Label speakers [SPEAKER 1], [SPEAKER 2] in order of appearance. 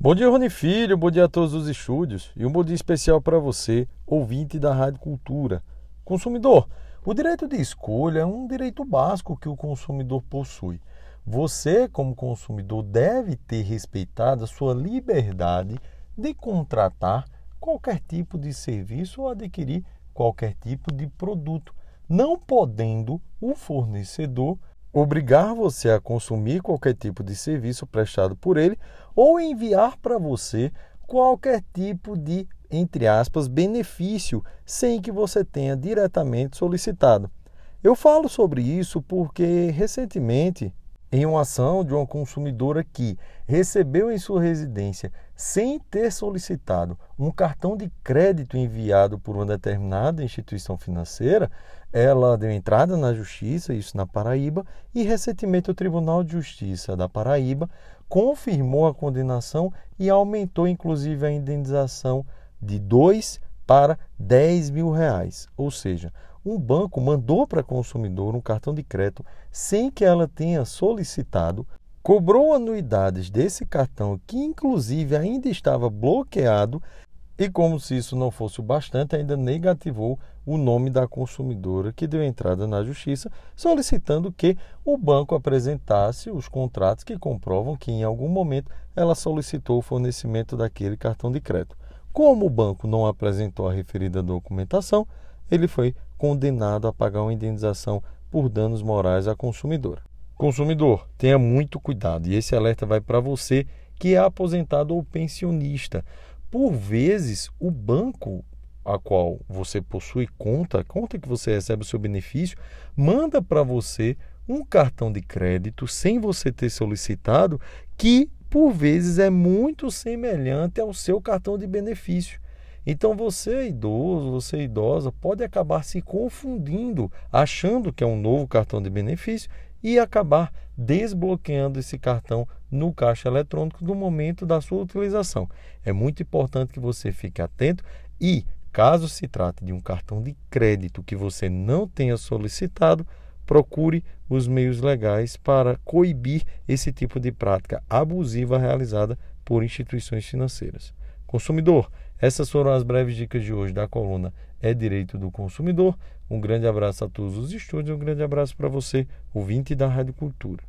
[SPEAKER 1] Bom dia, Rony Filho, bom dia a todos os estúdios e um bom dia especial para você, ouvinte da Rádio Cultura. Consumidor, o direito de escolha é um direito básico que o consumidor possui. Você, como consumidor, deve ter respeitado a sua liberdade de contratar qualquer tipo de serviço ou adquirir qualquer tipo de produto, não podendo o fornecedor obrigar você a consumir qualquer tipo de serviço prestado por ele ou enviar para você qualquer tipo de, entre aspas, benefício sem que você tenha diretamente solicitado. Eu falo sobre isso porque recentemente em uma ação de uma consumidora que recebeu em sua residência, sem ter solicitado, um cartão de crédito enviado por uma determinada instituição financeira, ela deu entrada na justiça, isso na Paraíba, e recentemente o Tribunal de Justiça da Paraíba confirmou a condenação e aumentou inclusive a indenização de 2 para 10 mil reais. Ou seja, um banco mandou para a consumidor um cartão de crédito sem que ela tenha solicitado, cobrou anuidades desse cartão que inclusive ainda estava bloqueado e como se isso não fosse o bastante, ainda negativou o nome da consumidora que deu entrada na justiça, solicitando que o banco apresentasse os contratos que comprovam que em algum momento ela solicitou o fornecimento daquele cartão de crédito. Como o banco não apresentou a referida documentação, ele foi condenado a pagar uma indenização por danos morais à consumidora. Consumidor, tenha muito cuidado e esse alerta vai para você que é aposentado ou pensionista. Por vezes, o banco a qual você possui conta, conta que você recebe o seu benefício, manda para você um cartão de crédito sem você ter solicitado, que por vezes é muito semelhante ao seu cartão de benefício. Então você é idoso, você é idosa, pode acabar se confundindo, achando que é um novo cartão de benefício e acabar desbloqueando esse cartão no caixa eletrônico no momento da sua utilização. É muito importante que você fique atento e, caso se trate de um cartão de crédito que você não tenha solicitado, procure os meios legais para coibir esse tipo de prática abusiva realizada por instituições financeiras. Consumidor, essas foram as breves dicas de hoje da coluna É Direito do Consumidor. Um grande abraço a todos os estúdios, um grande abraço para você, ouvinte da Rádio Cultura.